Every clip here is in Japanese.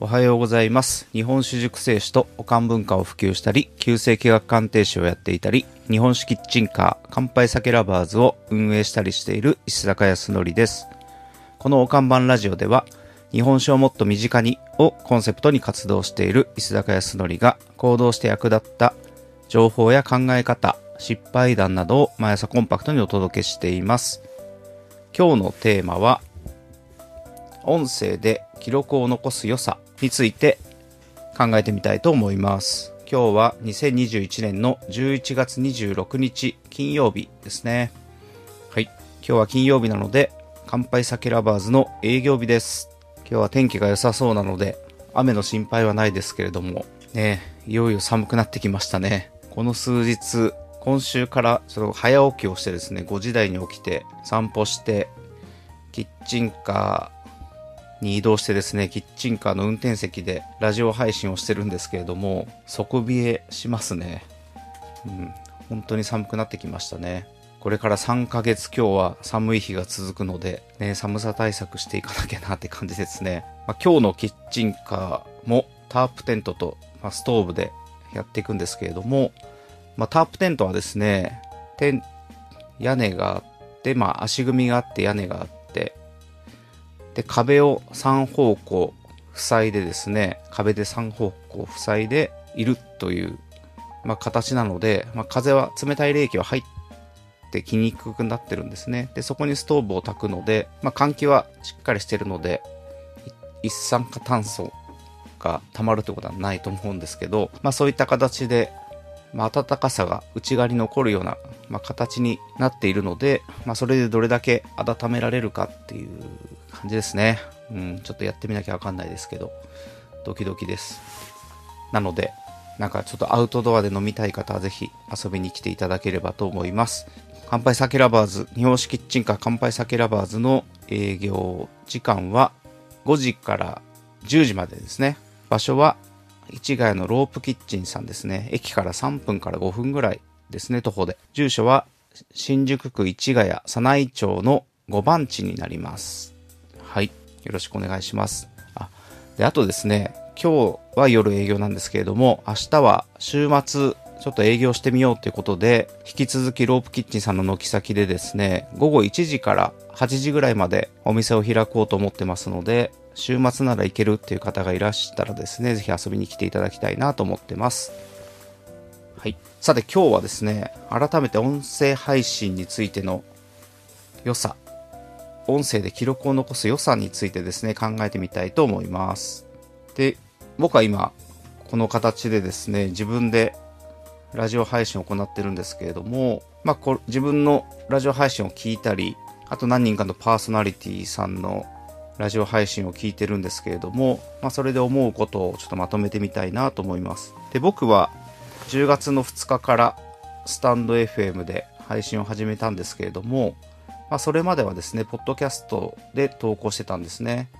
おはようございます。日本酒熟成酒とおかん文化を普及したり、旧世紀学鑑定士をやっていたり、日本酒キッチンカー、乾杯酒ラバーズを運営したりしている石坂康則です。このお看板ラジオでは、日本酒をもっと身近にをコンセプトに活動している石坂康則が行動して役立った情報や考え方、失敗談などを毎朝コンパクトにお届けしています。今日のテーマは、音声で記録を残す良さについて考えてみたいと思います。今日は2021年の11月26日金曜日ですね。はい。今日は金曜日なので、乾杯酒ラバーズの営業日です。今日は天気が良さそうなので、雨の心配はないですけれども、ね、いよいよ寒くなってきましたね。この数日、今週からちょっと早起きをしてですね、5時台に起きて散歩して、キッチンカー、に移動してですね、キッチンカーの運転席でラジオ配信をしてるんですけれども、底冷えしますね。うん、本当に寒くなってきましたね。これから3ヶ月今日は寒い日が続くので、ね、寒さ対策していかなきゃなって感じですね。まあ、今日のキッチンカーもタープテントと、まあ、ストーブでやっていくんですけれども、まあ、タープテントはですね、屋根があって、まあ、足組みがあって屋根があって、で、壁を3方向塞いでですね、壁で3方向塞いでいるという、まあ、形なので、まあ、風は、冷たい冷気は入ってきにくくなってるんですね。で、そこにストーブを焚くので、まあ、換気はしっかりしてるので、一酸化炭素が溜まるってことはないと思うんですけど、まあ、そういった形で、まあ、暖かさが内側に残るような、まあ、形になっているので、まあ、それでどれだけ温められるかっていう感じですね。うん、ちょっとやってみなきゃわかんないですけど、ドキドキです。なので、なんかちょっとアウトドアで飲みたい方はぜひ遊びに来ていただければと思います。乾杯酒ラバーズ、日本式キッチンカー乾杯酒ラバーズの営業時間は5時から10時までですね。場所は市ヶ谷のロープキッチンさんですね。駅から3分から5分ぐらいですね、徒歩で。住所は新宿区市ヶ谷早内町の5番地になります。はい。よろしくお願いします。あ、で、あとですね、今日は夜営業なんですけれども、明日は週末、ちょっと営業してみようということで、引き続きロープキッチンさんの軒先でですね、午後1時から8時ぐらいまでお店を開こうと思ってますので、週末なら行けるっていう方がいらしたらですね、ぜひ遊びに来ていただきたいなと思ってます。はい。さて今日はですね、改めて音声配信についての良さ、音声で記録を残す良さについてですね、考えてみたいと思います。で、僕は今、この形でですね、自分でラジオ配信を行ってるんですけれども、まあ、こ自分のラジオ配信を聞いたり、あと何人かのパーソナリティさんのラジオ配信を聞いてるんですけれども、まあ、それで思うことをちょっとまとめてみたいなと思います。で、僕は10月の2日からスタンド FM で配信を始めたんですけれども、まあ、それまではですね、ポッドキャストで投稿してたんですね。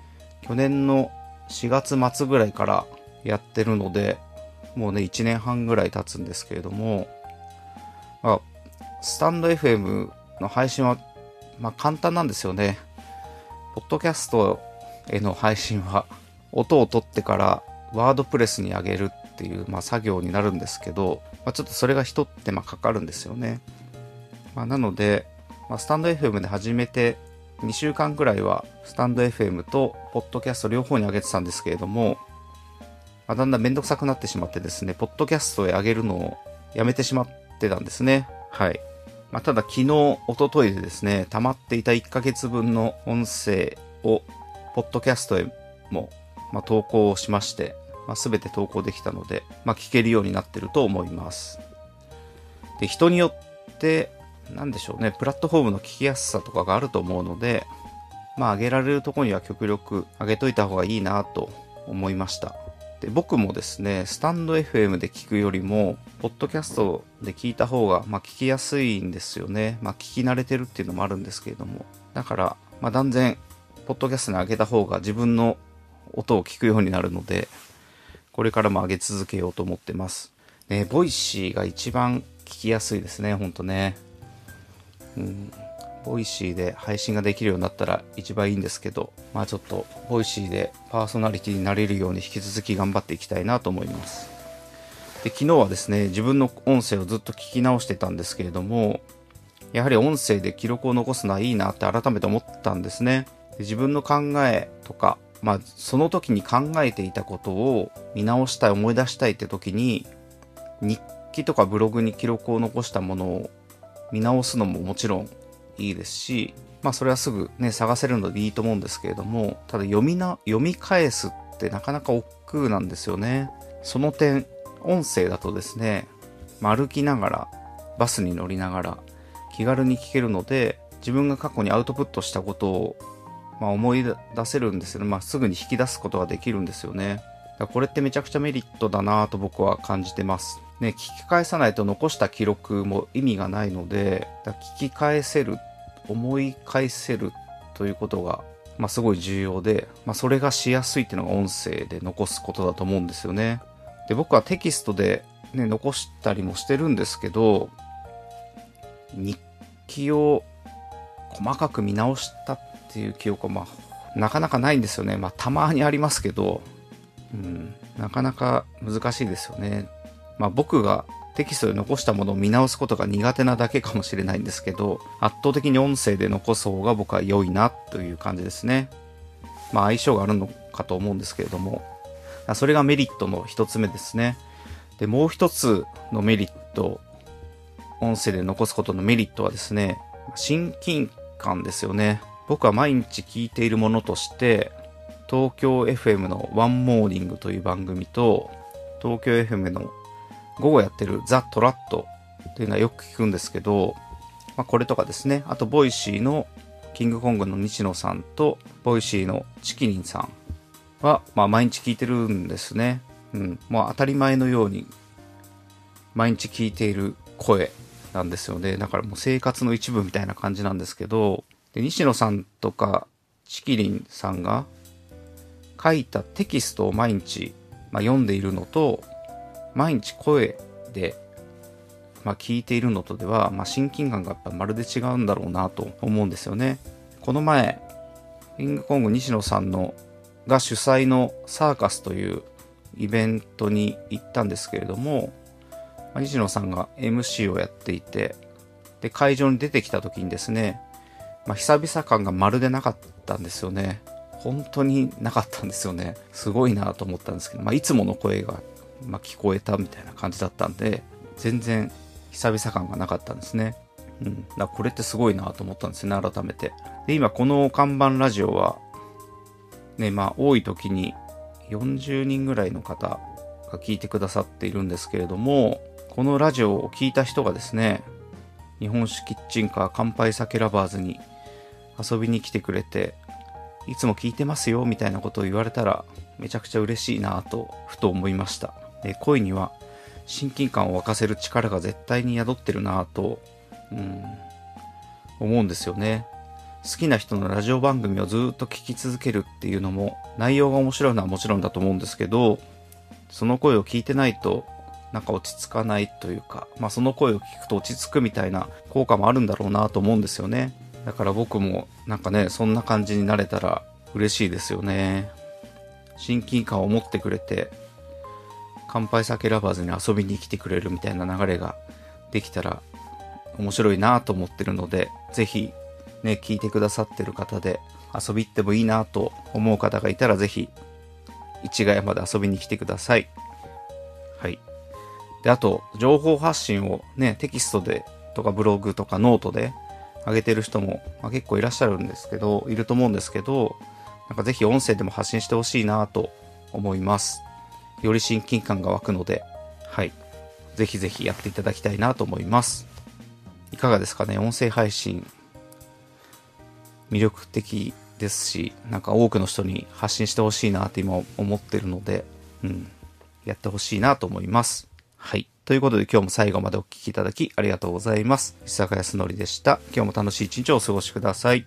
去年の4月末ぐらいからやってるので、もうね、1年半ぐらい経つんですけれども、まあ、スタンド FM の配信は、まあ、簡単なんですよね。ポッドキャストへの配信は、音を取ってからワードプレスに上げるっていう、まあ、作業になるんですけど、まあ、ちょっとそれが一手間かかるんですよね。まあ、なので、まあ、スタンド FM で始めて2週間くらいはスタンド FM とポッドキャスト両方に上げてたんですけれども、まあ、だんだんめんどくさくなってしまってですね、ポッドキャストへ上げるのをやめてしまってたんですね。はい。まあ、ただ昨日、一昨日でですね、溜まっていた1ヶ月分の音声を、ポッドキャストへも、まあ、投稿をしまして、まあ、全て投稿できたので、まあ、聞けるようになってると思います。で、人によって、なんでしょうね、プラットフォームの聞きやすさとかがあると思うので、まあ、上げられるとこには極力上げといた方がいいなと思いました。で僕もですね、スタンド FM で聞くよりも、ポッドキャストで聞いた方が、まあ、聞きやすいんですよね。まあ、聞き慣れてるっていうのもあるんですけれども。だから、まあ、断然、ポッドキャストに上げた方が自分の音を聞くようになるので、これからも上げ続けようと思ってます。ね、 Voicy が一番聞きやすいですね、ほんとね。うん、 Voicy で配信ができるようになったら一番いいんですけど、まあちょっと、 Voicy でパーソナリティになれるように引き続き頑張っていきたいなと思います。で、昨日はですね、自分の音声をずっと聞き直してたんですけれども、やはり音声で記録を残すのはいいなって改めて思ったんですね。で自分の考えとか、まあ、その時に考えていたことを見直したい、思い出したいって時に、日記とかブログに記録を残したものを見直すのももちろんいいですし、まあそれはすぐね、探せるのでいいと思うんですけれども、ただ読みな、読み返すってなかなか億劫なんですよね。その点、音声だとですね、歩きながら、バスに乗りながら、気軽に聞けるので、自分が過去にアウトプットしたことを、まあ、思い出せるんですよね。まあ、すぐに引き出すことができるんですよね。だこれってめちゃくちゃメリットだなと僕は感じてます。ね、聞き返さないと残した記録も意味がないので、聞き返せる、思い返せるということが、まあ、すごい重要で、まあ、それがしやすいっていうのが音声で残すことだと思うんですよね。で、僕はテキストでね、残したりもしてるんですけど、日記を細かく見直したっていう記憶は、まあ、なかなかないんですよね。まあ、たまにありますけど、うん、なかなか難しいですよね。まあ僕がテキストで残したものを見直すことが苦手なだけかもしれないんですけど、圧倒的に音声で残す方が僕は良いなという感じですね。まあ相性があるのかと思うんですけれども、それがメリットの一つ目ですね。で、もう一つのメリット、音声で残すことのメリットはですね、親近感ですよね。僕は毎日聞いているものとして、東京 FM の ONE MORNING という番組と、東京 FM の午後やってる THE TRAD っていうのはよく聞くんですけど、まあ、これとかですね、あと Voicy のキングコングの西野さんと、 Voicyのちきりんさんは、まあ、毎日聞いてるんですね。うん。まあ、当たり前のように、毎日聞いている声なんですよね。だからもう生活の一部みたいな感じなんですけど、で西野さんとかちきりんさんが書いたテキストを毎日、まあ、読んでいるのと、毎日声で、まあ、聞いているのとでは、まあ、親近感がやっぱまるで違うんだろうなと思うんですよね。この前、キングコング西野さんのが主催のサーカスというイベントに行ったんですけれども、まあ、西野さんが MC をやっていて、で、会場に出てきた時にですね、まあ、久々感がまるでなかったんですよね。本当になかったんですよね。すごいなと思ったんですけど、まあ、いつもの声がまあ、聞こえたみたいな感じだったんで、全然久々感がなかったんですね。うん。だこれってすごいなと思ったんですね、改めて。で、今この看板ラジオは、ね、まあ多い時に40人ぐらいの方が聞いてくださっているんですけれども、このラジオを聞いた人がですね、日本酒キッチンカー乾杯酒ラバーズに遊びに来てくれて、いつも聞いてますよみたいなことを言われたらめちゃくちゃ嬉しいなとふと思いました。で恋には親近感を沸かせる力が絶対に宿ってるなぁと、うん、思うんですよね。好きな人のラジオ番組をずっと聞き続けるっていうのも内容が面白いのはもちろんだと思うんですけど、その声を聞いてないとなんか落ち着かないというか、まあその声を聞くと落ち着くみたいな効果もあるんだろうなと思うんですよね。だから僕もなんかね、そんな感じになれたら嬉しいですよね。親近感を持ってくれて、乾杯酒ラバーズに遊びに来てくれるみたいな流れができたら面白いなと思ってるので、ぜひね、聞いてくださってる方で遊び行ってもいいなと思う方がいたらぜひ、市ヶ谷まで遊びに来てください。はい。で、あと、情報発信をね、テキストでとかブログとかノートで上げてる人も、まあ、結構いらっしゃるんですけど、いると思うんですけど、なんかぜひ音声でも発信してほしいなと思います。より親近感が湧くので、はい。ぜひぜひやっていただきたいなと思います。いかがですかね？音声配信、魅力的ですし、なんか多くの人に発信してほしいなって今思ってるので、うん。やってほしいなと思います。はい。ということで今日も最後までお聴きいただきありがとうございます。石坂康則でした。今日も楽しい一日をお過ごしください。